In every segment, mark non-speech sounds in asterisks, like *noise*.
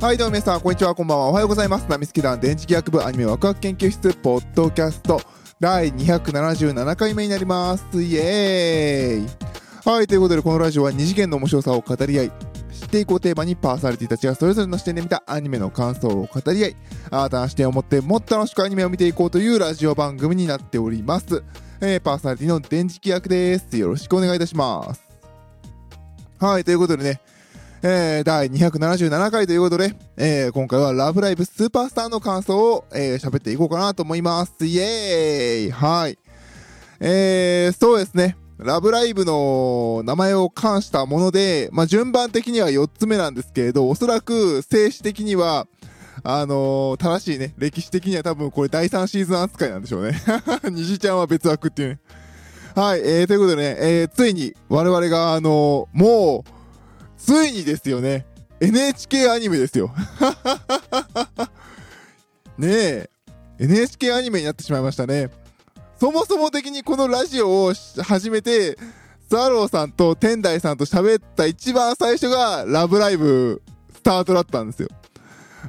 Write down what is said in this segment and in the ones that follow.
はいどうも皆さんこんにちはこんばんは。おはようございます。ナミスケ団電磁気学部アニメワクワク研究室ポッドキャスト第277回目になります。イエーイ。はいということでこのラジオは二次元の面白さを語り合い知っていこうテーマにパーソナリティたちがそれぞれの視点で見たアニメの感想を語り合い新たな視点を持ってもっと楽しくアニメを見ていこうというラジオ番組になっております、えーパーソナリティの電磁気役です。よろしくお願いいたします。はいということでねえー、第277回ということで、えー、今回はラブライブスーパースターの感想を、えー、喋っていこうかなと思います。イエーイはい。えー、そうですね。ラブライブの名前を冠したもので、まあ、順番的には4つ目なんですけれど、おそらく静止的には、あのー正しいね、歴史的には多分これ第3シーズン扱いなんでしょうね。*laughs* 虹ちゃんは別枠っていうね。はい、えー、ということでね、えー、ついに我々が、あのーもう、ついにですよね。NHK アニメですよ。*laughs* ねえ。NHK アニメになってしまいましたね。そもそも的にこのラジオを始めて、スワローさんと天台さんと喋った一番最初がラブライブスタートだったんですよ。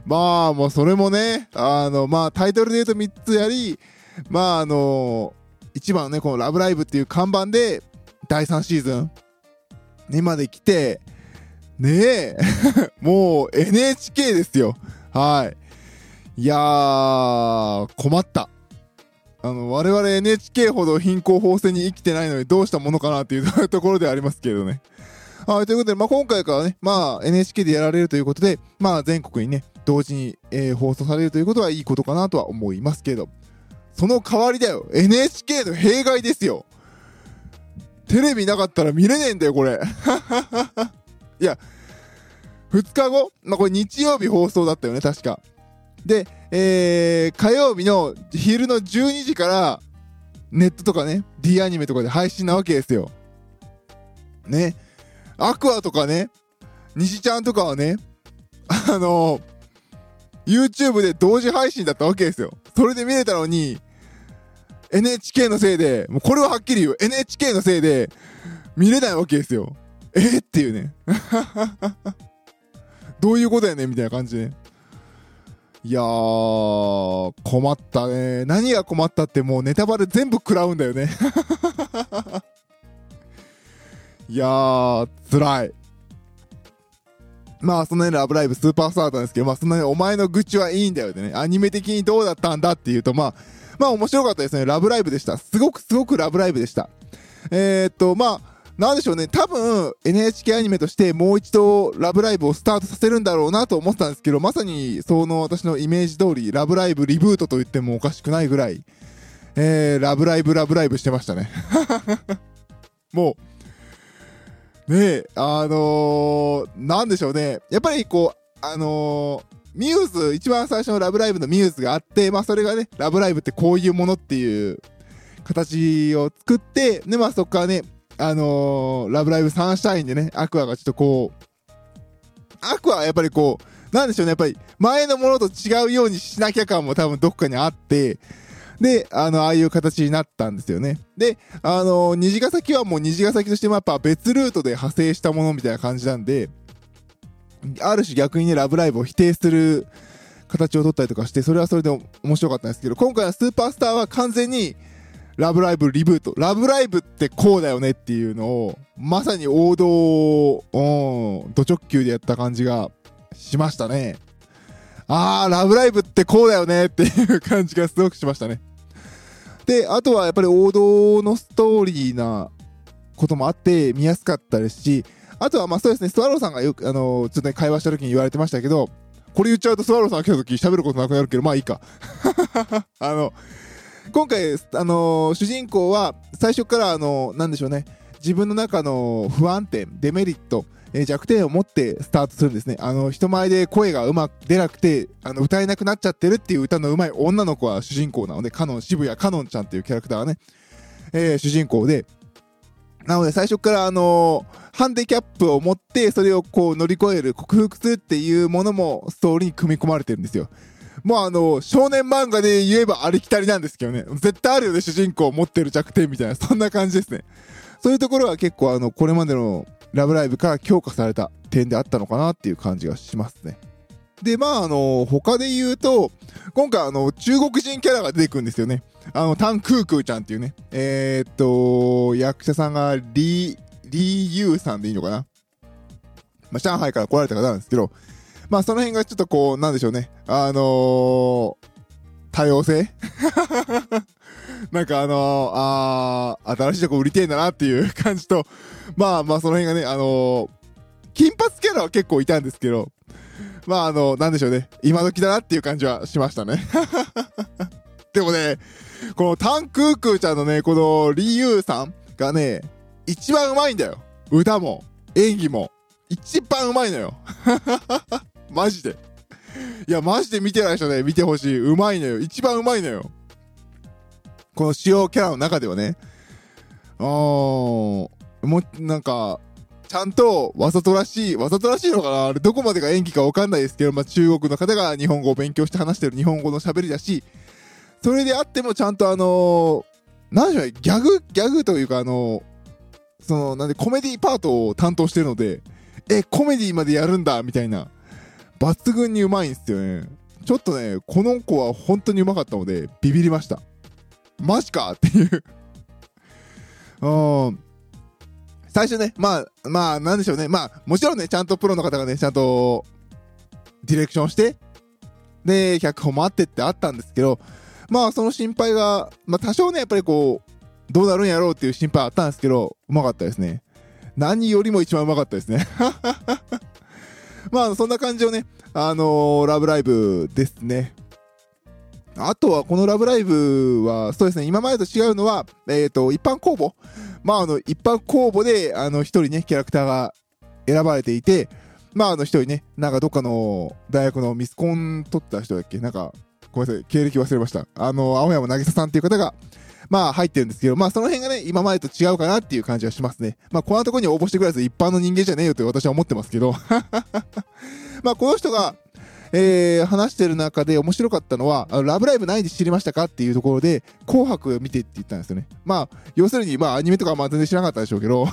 まあもうそれもね、あの、まあタイトルで言うと3つやり、まああの、一番ね、このラブライブっていう看板で第3シーズンにまで来て、ねえ、*laughs* もう NHK ですよ。はい。いやー、困った。あの、我々 NHK ほど貧困法制に生きてないのにどうしたものかなっていう *laughs* ところでありますけれどね。はい、ということで、まあ、今回からね、まあ、NHK でやられるということで、まあ、全国にね、同時に、えー放送されるということはいいことかなとは思いますけど、その代わりだよ。NHK の弊害ですよ。テレビなかったら見れねえんだよ、これ。*laughs* いや、2日後、まあ、これ日曜日放送だったよね、確か。で、えー、火曜日の昼の12時から、ネットとかね、D アニメとかで配信なわけですよ。ね。アクアとかね、西ちゃんとかはね、あの YouTube で同時配信だったわけですよ。それで見れたのに、NHK のせいで、もうこれははっきり言う、NHK のせいで、見れないわけですよ。えー、っていうね。どういうことやねみたいな感じで、いやー、困ったね。何が困ったってもうネタバレ全部食らうんだよね。*laughs* いやー、辛い。まあ、そんなにラブライブスーパースターだったんですけど、まあ、そんなにお前の愚痴はいいんだよね。アニメ的にどうだったんだっていうと、まあ、まあ面白かったですね。ラブライブでした。すごくすごくラブライブでした。えー、っと、まあ、なんでしょうね。多分、NHK アニメとしてもう一度ラブライブをスタートさせるんだろうなと思ったんですけど、まさにその私のイメージ通り、ラブライブリブートと言ってもおかしくないぐらい、えー、ラブライブラブライブしてましたね。*laughs* もう、ねえ、あのー、なんでしょうね。やっぱりこう、あのー、ミューズ、一番最初のラブライブのミューズがあって、まあそれがね、ラブライブってこういうものっていう形を作って、で、まあそこからね、あのーラブライブサンシャインでね、アクアがちょっとこう、アクアはやっぱりこう、なんでしょうね、やっぱり前のものと違うようにしなきゃ感も多分どっかにあって、で、あの、ああいう形になったんですよね。で、あの虹ヶ崎はもう虹ヶ崎としてもやっぱ別ルートで派生したものみたいな感じなんで、ある種逆にね、ラブライブを否定する形を取ったりとかして、それはそれで面白かったんですけど、今回はスーパースターは完全に、ラブライブリブート。ラブライブってこうだよねっていうのを、まさに王道を、うん、ド直球でやった感じがしましたね。あー、ラブライブってこうだよねっていう感じがすごくしましたね。で、あとはやっぱり王道のストーリーなこともあって見やすかったですし、あとはまあそうですね、スワローさんがよく、あのーちょっとね、会話した時に言われてましたけど、これ言っちゃうとスワローさんが来た時喋ることなくなるけど、まあいいか。*laughs* あの、今回、あのー主人公は最初から、あのーなんでしょうね、自分の中の不安点、デメリット、え弱点を持ってスタートするんですね。あの、人前で声がうまく出なくて、あの、歌えなくなっちゃってるっていう歌の上手い女の子は主人公なので、カノン、渋谷カノンちゃんっていうキャラクターがね、えー主人公で、なので最初からあのーハンディキャップを持ってそれをこう乗り越える克服するっていうものもストーリーに組み込まれてるんですよ。もうあの少年漫画で言えばありきたりなんですけどね絶対あるよね主人公持ってる弱点みたいなそんな感じですねそういうところは結構あのこれまでのラブライブから強化された点であったのかなっていう感じがしますねで、まあ、あの、他で言うと、今回あの、中国人キャラが出てくるんですよね。あの、タン・クゥクゥちゃんっていうね。えー、っと、役者さんがリー、リー・ユーさんでいいのかなまあ、上海から来られた方なんですけど、まあ、その辺がちょっとこう、なんでしょうね。あのー、多様性？*laughs* なんかあのー、あ、新しいとこ売りてえんだなっていう感じと、まあまあその辺がね、あのー、金髪キャラは結構いたんですけど、まああの、なんでしょうね。今時だなっていう感じはしましたね。*laughs* でもね、このタンクークーちゃんのね、このリユーさんがね、一番うまいんだよ。歌も、演技も。一番うまいのよ。マジで。いや、マジで見てない人ね、見てほしい。うまいのよ。一番うまいのよ。この主要キャラの中ではね。あー、もう、なんか、ちゃんとわざとらしい、わざとらしいのかな？あれどこまでが演技かわかんないですけど、まあ、中国の方が日本語を勉強して話してる日本語の喋りだし、それであってもちゃんとあのー、なんでしょうね、ギャグ、ギャグというかあのー、その、なんでコメディパートを担当してるので、え、コメディまでやるんだみたいな。抜群にうまいんですよね。ちょっとね、この子は本当にうまかったので、ビビりました。マジか？っていう *laughs* うん。最初ね、まあ、まあ、なんでしょうね。まあ、もちろんね、ちゃんとプロの方がね、ちゃんと、ディレクションして、で、脚本もあってってあったんですけど、まあ、その心配が、まあ、多少ね、やっぱりこう、どうなるんやろうっていう心配あったんですけど、うまかったですね。何よりも一番うまかったですね。*laughs* まあ、そんな感じをね、あのー、ラブライブですね。あとは、このラブライブは、そうですね、今までと違うのは、えっ、ー、と、一般公募。まあ、あの、一般公募で、あの、一人ね、キャラクターが選ばれていて、まあ、あの、一人ね、なんかどっかの大学のミスコン取った人だっけ？なんか、ごめんなさい、経歴忘れました。あの、青山渚さんっていう方が、まあ入ってるんですけど、まあその辺がね、今までと違うかなっていう感じはしますね。まあこんなとこに応募してくれず一般の人間じゃねえよと私は思ってますけど。*laughs* まあこの人が、えー、話してる中で面白かったのは、あのラブライブ何で知りましたかっていうところで、紅白見てって言ったんですよね。まあ、要するに、まあアニメとかはまあ全然知らなかったでしょうけど、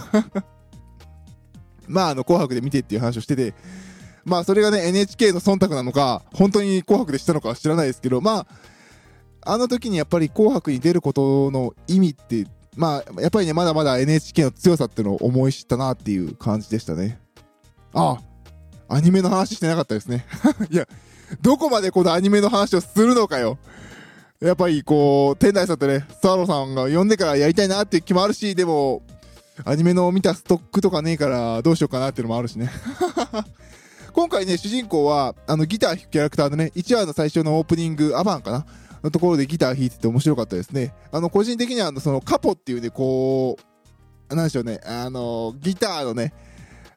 *laughs* まああの紅白で見てっていう話をしてて、まあそれがね、NHK の忖度なのか、本当に紅白でしたのかは知らないですけど、まあ、あの時にやっぱり紅白に出ることの意味って、まあ、やっぱりね、まだまだ NHK の強さっていうのを思い知ったなっていう感じでしたね。ああ、アニメの話してなかったですね。*laughs* いや、どこまでこのアニメの話をするのかよ。やっぱりこう、天台さんとね、スワローさんが呼んでからやりたいなっていう気もあるし、でも、アニメの見たストックとかねえからどうしようかなっていうのもあるしね。*laughs* 今回ね、主人公は、あの、ギター弾くキャラクターでね、1話の最初のオープニング、アバンかなのところでギター弾いてて面白かったですね。あの、個人的には、あの、その、カポっていうね、こう、なんでしょうね、あの、ギターのね、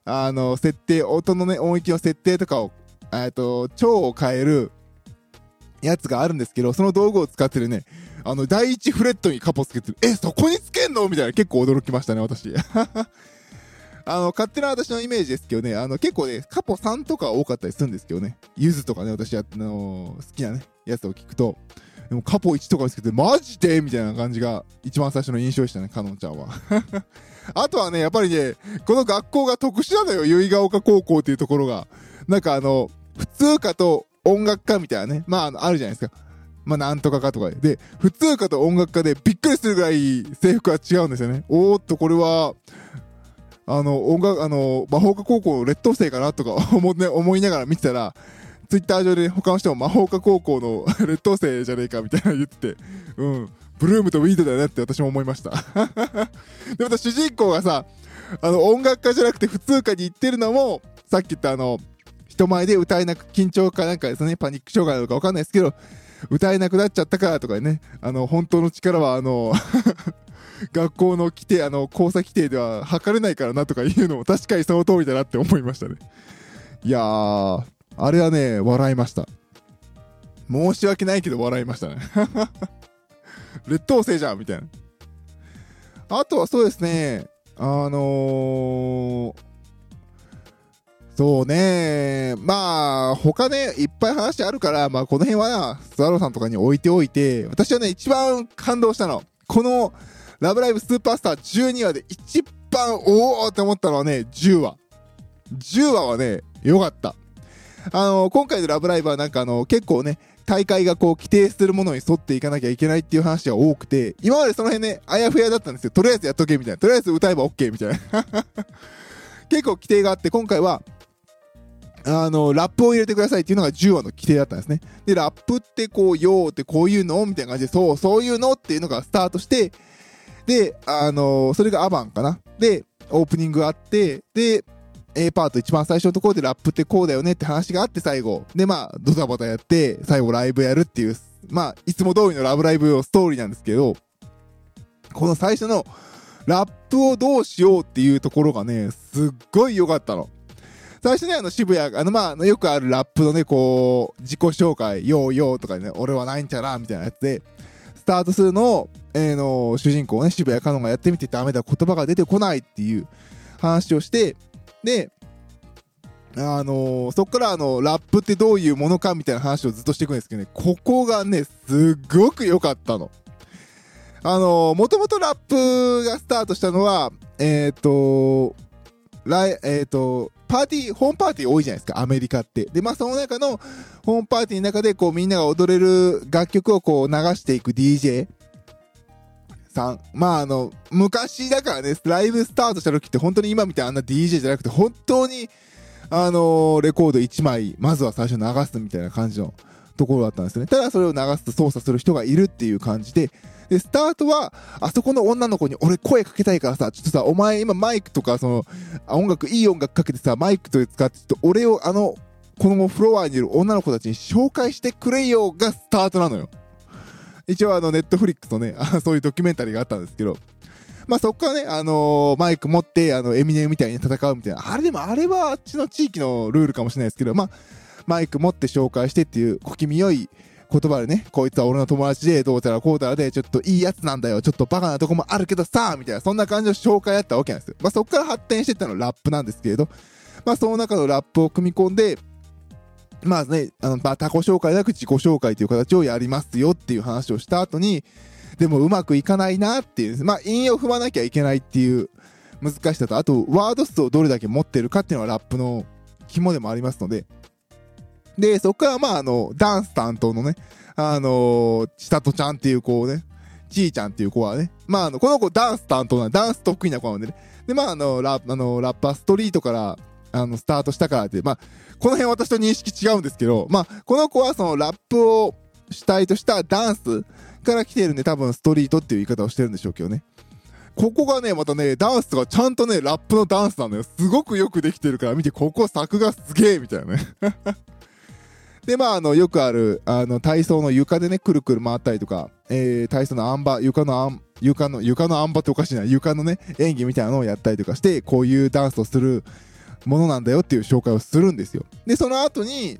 あの、設定、音のね、音域の設定とかを、えっと、超を変えるやつがあるんですけど、その道具を使ってるね、あの、第一フレットにカポつけてる。え、そこにつけんの？みたいな、結構驚きましたね、私。*laughs* あの、勝手な私のイメージですけどね、あの、結構ね、カポ3とか多かったりするんですけどね、ゆずとかね、私はあの好きなね、やつを聞くと、でもカポ1とかですけど、マジでみたいな感じが一番最初の印象でしたね、かのんちゃんは。*laughs* あとはね、やっぱりね、この学校が特殊なのよ、由比ヶ丘高校っていうところが。なんかあの、普通科と音楽科みたいなね、まあ、あるじゃないですか。まあ、なんとかかとかで。で、普通科と音楽科でびっくりするぐらい制服は違うんですよね。おーっと、これは、あの、音楽、あの、魔法科高校劣等生かなとか思,、ね、思いながら見てたら、ツイッター上で他の人も魔法科高校の *laughs* 劣等生じゃねえかみたいな言ってて、うん、ブルームとウィードだよねって私も思いました。*laughs* で、また主人公がさ、あの、音楽家じゃなくて普通科に行ってるのも、さっき言ったあの、人前で歌えなく、緊張かなんかですね、パニック障害なのかわかんないですけど、歌えなくなっちゃったからとかね、あの、本当の力はあの *laughs* 学校の規定、あの、交差規定では測れないからなとかいうのも確かにその通りだなって思いましたね。いやー、あれはね、笑いました。申し訳ないけど笑いましたね。*laughs* 劣等生じゃんみたいな。あとはそうですね、あのー、そうね、まあ、他ね、いっぱい話あるから、まあ、この辺は、スワローさんとかに置いておいて、私はね、一番感動したの。この、ラブライブスーパースター12話で一番、おおって思ったのはね、10話。10話はね、良かった。あの、今回のラブライブはなんかあの、結構ね、大会がこう規定するものに沿っていかなきゃいけないっていう話が多くて、今までその辺ね、あやふやだったんですよ。とりあえずやっとけみたいな。とりあえず歌えば OK みたいな。結構規定があって、今回は、あの、ラップを入れてくださいっていうのが10話の規定だったんですね。で、ラップってこう、よーってこういうのみたいな感じで、そう、そういうのっていうのがスタートして、で、あのそれがアバンかな。で、オープニングがあって、で、A パート一番最初のところでラップってこうだよねって話があって最後。で、まあ、ドタバタやって、最後ライブやるっていう、まあ、いつも通りのラブライブのストーリーなんですけど、この最初のラップをどうしようっていうところがね、すっごい良かったの。最初ね、あの渋谷、あのまあ、よくあるラップのね、こう、自己紹介、よーよーとかね、俺はないんちゃら、みたいなやつで、スタートするのを、えー、の、主人公ね、渋谷かのんがやってみてダメだ、言葉が出てこないっていう話をして、で、あのー、そっからあの、ラップってどういうものかみたいな話をずっとしていくんですけどね、ここがね、すっごく良かったの。あのー、もともとラップがスタートしたのは、えっ、ー、と、来、えっ、と、パーティー、ホームパーティー多いじゃないですか、アメリカって。で、まあ、その中の、ホームパーティーの中で、こう、みんなが踊れる楽曲をこう、流していく DJ さん。まあ、あの、昔だからね、ライブスタートした時って本当に今みたいなあんな DJ じゃなくて、本当に、あの、レコード1枚、まずは最初流すみたいな感じのところだったんですよね。ただそれを流すと操作する人がいるっていう感じで、で、スタートは、あそこの女の子に俺声かけたいからさ、ちょっとさ、お前今マイクとか、その、音楽、いい音楽かけてさ、マイクと使って、ちょっと俺をあの、このフロアにいる女の子たちに紹介してくれよがスタートなのよ。一応あの、ネットフリックスのね、*laughs* そういうドキュメンタリーがあったんですけど、まあそこからね、あのー、マイク持って、あの、エミネムみたいに戦うみたいな。あれでも、あれはあっちの地域のルールかもしれないですけど、まあ、マイク持って紹介してっていう小気味良い言葉でね、こいつは俺の友達で、どうたらこうたらで、ちょっといいやつなんだよ、ちょっとバカなとこもあるけどさ、みたいな、そんな感じの紹介だったわけなんですよ。まあそこから発展してったのはラップなんですけれど、まあその中のラップを組み込んで、まあね、あの、まあ、他己紹介なく自己紹介という形をやりますよっていう話をした後に、でもうまくいかないなっていう、まあ、韻を踏まなきゃいけないっていう難しさと、あと、ワード数をどれだけ持ってるかっていうのはラップの肝でもありますので、で、そこからまあ、あの、ダンス担当のね、あのー、千里ちゃんっていう子をね、ちーちゃんっていう子はね、まあ、あの、この子ダンス担当なダンス得意な子なんでね、で、まあ、あの、ラあのラッパーストリートから、あの、スタートしたからって、まあ、この辺私と認識違うんですけど、まあ、この子はそのラップを主体としたダンスから来てるんで、多分ストリートっていう言い方をしてるんでしょうけどね。ここがね、またね、ダンスがちゃんとね、ラップのダンスなのよ。すごくよくできてるから見て、ここ作がすげえみたいなね。*laughs* で、まあ、あの、よくある、あの、体操の床でね、くるくる回ったりとか、えー、体操のあん馬、床のあん、床の、床のあん馬っておかしいな、床のね、演技みたいなのをやったりとかして、こういうダンスをするものなんだよっていう紹介をするんですよ。で、その後に、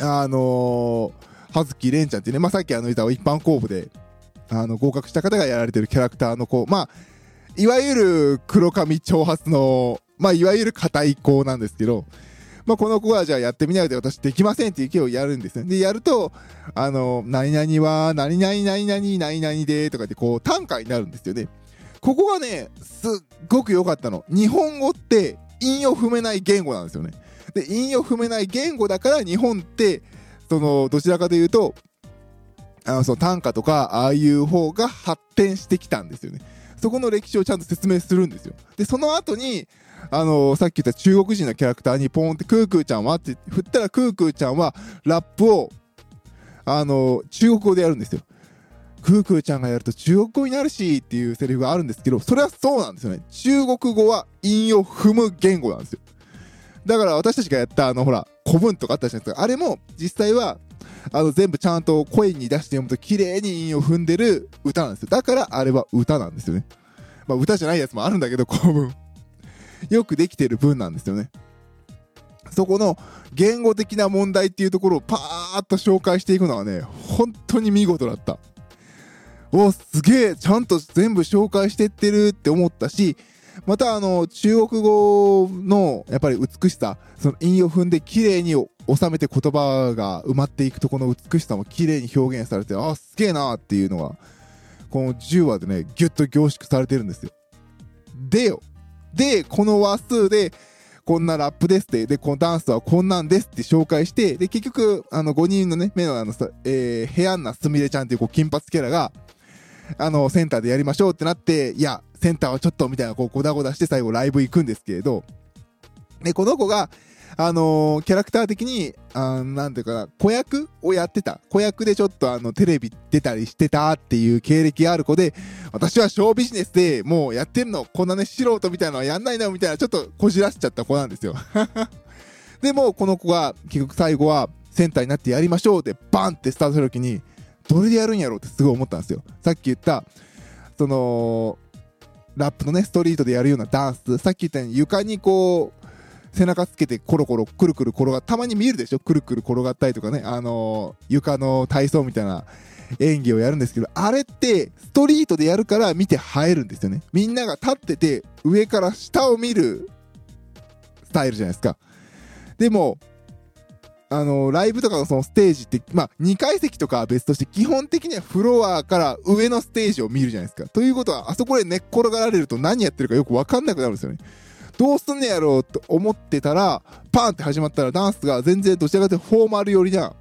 あのー葉月蓮ちゃんっていうね、まあ、さっきあの言った一般公募で、あの、合格した方がやられてるキャラクターの子、まあ、いわゆる黒髪長髪の、まあ、いわゆる硬い子なんですけど、まあ、この子はじゃあやってみないで私できませんっていう意見をやるんですね。で、やると、あの、何々は、何々何々何々でとかってこう短歌になるんですよね。ここがね、すっごく良かったの。日本語って韻を踏めない言語なんですよね。で、韻を踏めない言語だから日本ってその、どちらかというと、あの、その短歌とか、ああいう方が発展してきたんですよね。そこの歴史をちゃんと説明するんですよ。で、その後に、あのさっき言った中国人のキャラクターにポーンってクークーちゃんはって振ったらクークーちゃんはラップを、あの中国語でやるんですよ。クークーちゃんがやると中国語になるしっていうセリフがあるんですけど、それはそうなんですよね。中国語は韻を踏む言語なんですよ。だから私たちがやったあのほら、古文とかあったじゃないですか。あれも実際は、あの全部ちゃんと声に出して読むと綺麗に韻を踏んでる歌なんですよ。だからあれは歌なんですよね。まあ歌じゃないやつもあるんだけど、古文。よくできてる文なんですよね。そこの言語的な問題っていうところをパーッと紹介していくのはね、本当に見事だった。お、すげえ、ちゃんと全部紹介してってるって思ったし、またあの、中国語のやっぱり美しさ、その韻を踏んで綺麗に収めて言葉が埋まっていくとこの美しさも綺麗に表現されて、あ、すげえなーっていうのが、この10話でね、ぎゅっと凝縮されてるんですよ。でよ。で、この話数で、こんなラップですって、で、このダンスはこんなんですって紹介して、で、結局、あの、5人のね、目のあのさ、えー、ヘアンナすみれちゃんっていうこう金髪キャラが、あの、センターでやりましょうってなって、いや、センターはちょっとみたいな、こう、ごだごだして最後ライブ行くんですけれど、で、この子が、あのーキャラクター的に、あなんていうかな、子役をやってた。子役でちょっとあの、テレビ出たりしてたっていう経歴がある子で、私はショービジネスでもうやってるの、こんなね、素人みたいなのはやんないのみたいな、ちょっとこじらしちゃった子なんですよ。*laughs* でも、この子が、結局最後は、センターになってやりましょうって、バンってスタートするときに、どれでやるんやろうってすごい思ったんですよ。さっき言った、その、ラップのね、ストリートでやるようなダンス、さっき言ったように床にこう、背中つけてコロコロくるくる転がったまに見えるでしょ？くるくる転がったりとかね。あのー床の体操みたいな演技をやるんですけどあれってストリートでやるから見て映えるんですよね。みんなが立ってて上から下を見るスタイルじゃないですか。でもあのライブとかのそのステージって、まあ、2階席とかは別として、基本的にはフロアから上のステージを見るじゃないですか。ということは、あそこで寝っ転がられると何やってるかよくわかんなくなるんですよね。どうすんねやろうと思ってたら、パーンって始まったらダンスが全然どちらかというとフォーマル寄りな、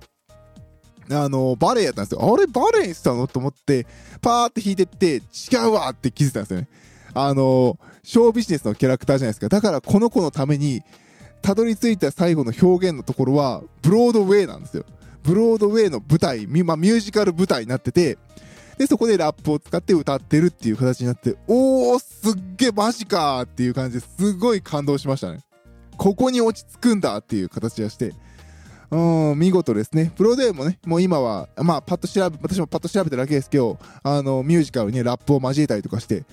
あの、バレエやったんですよ。あれバレエにしたのと思って、パーって弾いてって、違うわって気づいたんですよね。あの、ショービジネスのキャラクターじゃないですか。だからこの子のために、たどり着いた最後の表現のところは、ブロードウェイなんですよ。ブロードウェイの舞台、まあ、ミュージカル舞台になってて、で、そこでラップを使って歌ってるっていう形になって、おー、すっげえマジかーっていう感じですごい感動しましたね。ここに落ち着くんだっていう形がして、うん、見事ですね。ブロードウェイもね、もう今は、まあ、パッと調べ、私もパッと調べただけですけど、あの、ミュージカルに、ラップを交えたりとかして、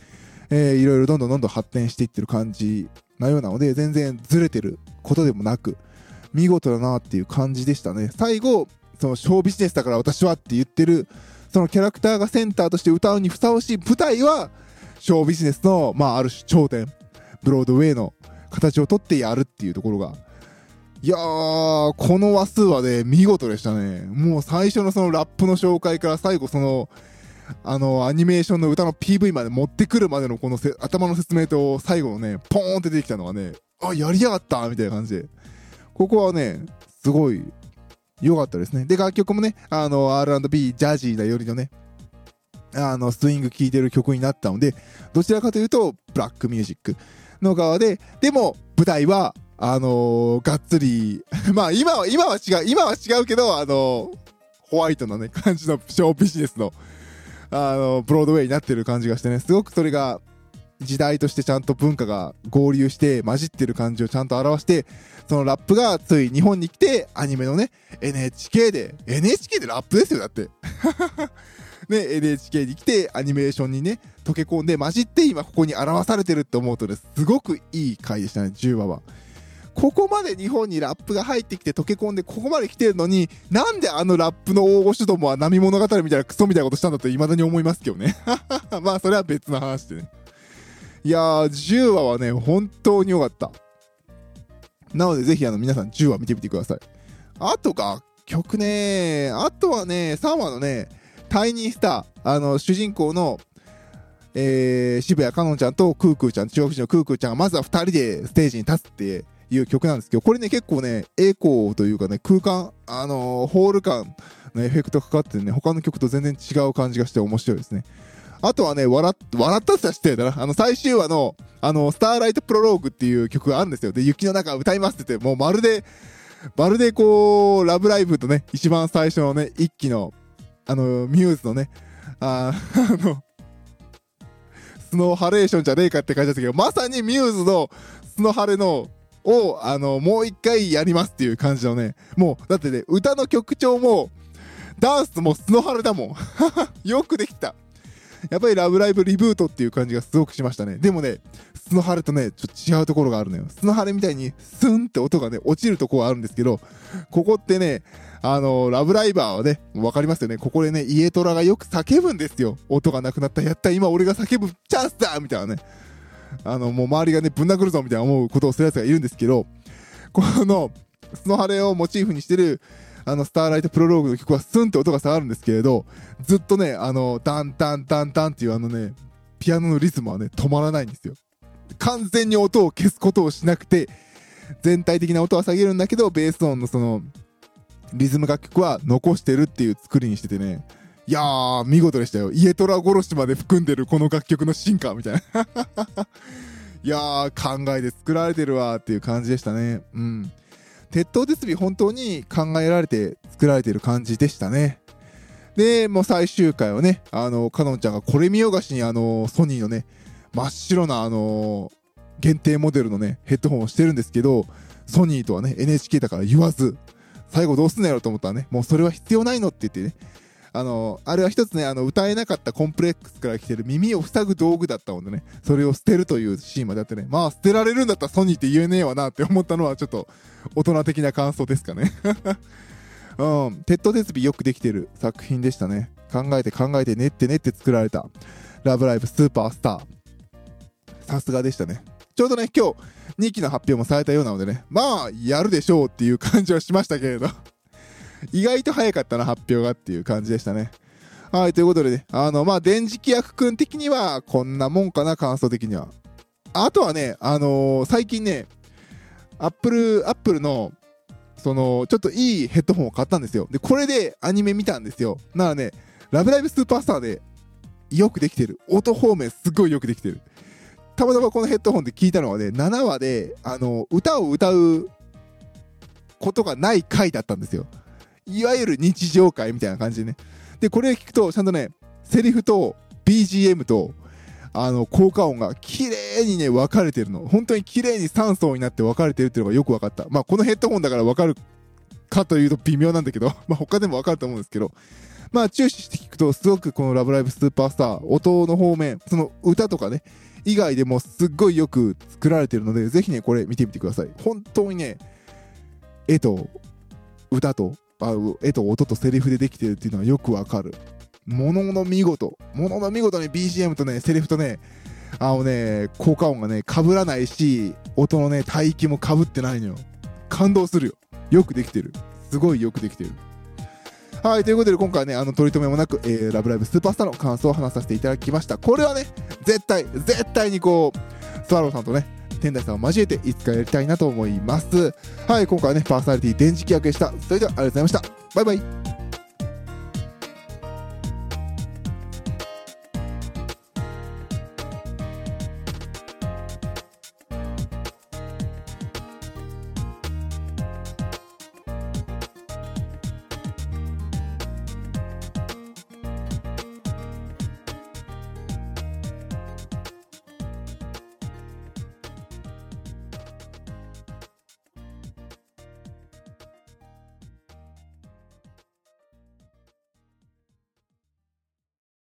えーいろいろどんどんどんどん発展していってる感じなようなので、全然ずれてることでもなく、見事だなっていう感じでしたね。最後、その、ショービジネスだから私はって言ってる、そのキャラクターがセンターとして歌うにふさわしい舞台は、ショービジネスの、まあ、ある種頂点、ブロードウェイの形をとってやるっていうところが、いやー、この話数はね、見事でしたね。もう最初のそのラップの紹介から最後その、あの、アニメーションの歌の PV まで持ってくるまでのこの頭の説明と最後のね、ポーンって出てきたのがね、あ、やりやがったみたいな感じで。ここはね、すごい良かったですね。で、楽曲もね、あの、R&B、ジャージーな寄りのね、あの、スイング聴いてる曲になったので、どちらかというと、ブラックミュージックの側で、でも、舞台は、あのーがっつり、*laughs* まあ、今は、今は違う、今は違うけど、あのーホワイトなね、感じのショービジネスの、あのブロードウェイになってる感じがしてね、すごくそれが、時代としてちゃんと文化が合流して混じってる感じをちゃんと表して、そのラップがつい日本に来て、アニメのね、NHK で、NHK でラップですよ、だって。*laughs* ね、NHK に来て、アニメーションにね、溶け込んで、混じって今ここに表されてるって思うとね、すごくいい回でしたね、10話は。ここまで日本にラップが入ってきて溶け込んで、ここまで来てるのに、なんであのラップの大御所どもは波物語みたいなクソみたいなことしたんだと未だに思いますけどね。*laughs* まあ、それは別の話でね。いやー、10話はね、本当に良かった。なので、ぜひあの皆さん10話見てみてください。あと楽曲ね、あとはね、3話のね、タイニースター、あの、主人公の、えー、渋谷かのんちゃんとクークーちゃん、中国人のクークーちゃんがまずは2人でステージに立つっていう曲なんですけど、これね、結構ね、エコーというかね、空間、あのーホール感のエフェクトかかってね、他の曲と全然違う感じがして面白いですね。あとはね、笑っ、笑ったって知ってるだな。あの、最終話の、あの、スターライトプロローグっていう曲があるんですよ。で、雪の中歌いますって言って、もうまるで、まるでこう、ラブライブとね、一番最初のね、一期の、あの、ミューズのね、ああの、スノーハレーションじゃねえかって感じだったけど、まさにミューズのスノハレの、を、あの、もう一回やりますっていう感じのね、もう、だってね、歌の曲調も、ダンスもスノハレだもん。*laughs* よくできた。やっぱりラブライブリブートっていう感じがすごくしましたね。でもね、スノハレとね、ちょっと違うところがあるのよ。スノハレみたいにスンって音がね、落ちるとこはあるんですけど、ここってね、あのラブライバーはね、わかりますよね。ここでね、イエトラがよく叫ぶんですよ。音がなくなった。やった、今俺が叫ぶチャンスだみたいなね。あの、もう周りがね、ぶん殴るぞみたいな思うことをするやつがいるんですけど、この、スノハレをモチーフにしてる、あの、スターライトプロローグの曲はスンって音が下がるんですけれど、ずっとね、あの、ダンダンダンダンっていうあのね、ピアノのリズムはね、止まらないんですよ。完全に音を消すことをしなくて、全体的な音は下げるんだけど、ベース音のその、リズム楽曲は残してるっていう作りにしててね。いやー、見事でしたよ。家虎殺しまで含んでるこの楽曲の進化みたいな。*laughs* いやー、考えて作られてるわーっていう感じでしたね。うん。鉄塔鉄尾本当に考えられて作られてる感じでしたね。で、もう最終回はね、あの、かのんちゃんがこれ見よがしにあの、ソニーのね、真っ白なあの、限定モデルのね、ヘッドホンをしてるんですけど、ソニーとはね、NHK だから言わず、最後どうすんのやろと思ったらね、もうそれは必要ないのって言ってね、あの、あれは一つね、あの、歌えなかったコンプレックスから来てる耳を塞ぐ道具だったのでね、それを捨てるというシーンまであってね、まあ捨てられるんだったらソニーって言えねえわなって思ったのはちょっと大人的な感想ですかね。*laughs* うん、鉄塔鉄尾よくできてる作品でしたね。考えて考えて練って練って作られた、ラブライブスーパースター。さすがでしたね。ちょうどね、今日、2期の発表もされたようなのでね、まあ、やるでしょうっていう感じはしましたけれど意外と早かったな、発表がっていう感じでしたね。はい、ということでね、あの、まあ、電磁気役くん的には、こんなもんかな、感想的には。あとはね、あのー、最近ね、アップル、アップルの、その、ちょっといいヘッドホンを買ったんですよ。で、これでアニメ見たんですよ。ならね、ラブライブスーパースターで、よくできてる。音方面すごいよくできてる。たまたまこのヘッドホンで聞いたのはね、7話で、あの、歌を歌うことがない回だったんですよ。いわゆる日常回みたいな感じでね。で、これを聞くと、ちゃんとね、セリフと BGM と、あの、効果音が綺麗にね、分かれてるの。本当に綺麗に3層になって分かれてるっていうのがよく分かった。まあ、このヘッドホンだから分かるかというと微妙なんだけど、*laughs* まあ、他でも分かると思うんですけど、まあ、注視して聞くと、すごくこのラブライブスーパースター、音の方面、その歌とかね、以外でもすっごいよく作られてるので、ぜひね、これ見てみてください。本当にね、絵と歌と、あ絵と音とセリフでできてるっていうのはよくわかる。ものの見事。ものの見事に BGM とね、セリフとね、あのね、効果音がね、被らないし、音のね、帯域も被ってないのよ。感動するよ。よくできてる。すごいよくできてる。はい、ということで今回ね、あの、取り留めもなく、えー、ラブライブスーパースターの感想を話させていただきました。これはね、絶対、絶対にこう、スワローさんとね、天台さんを交えていつかやりたいなと思います。はい、今回はね、パーソナリティ電磁気役でした。それではありがとうございました。バイバイ。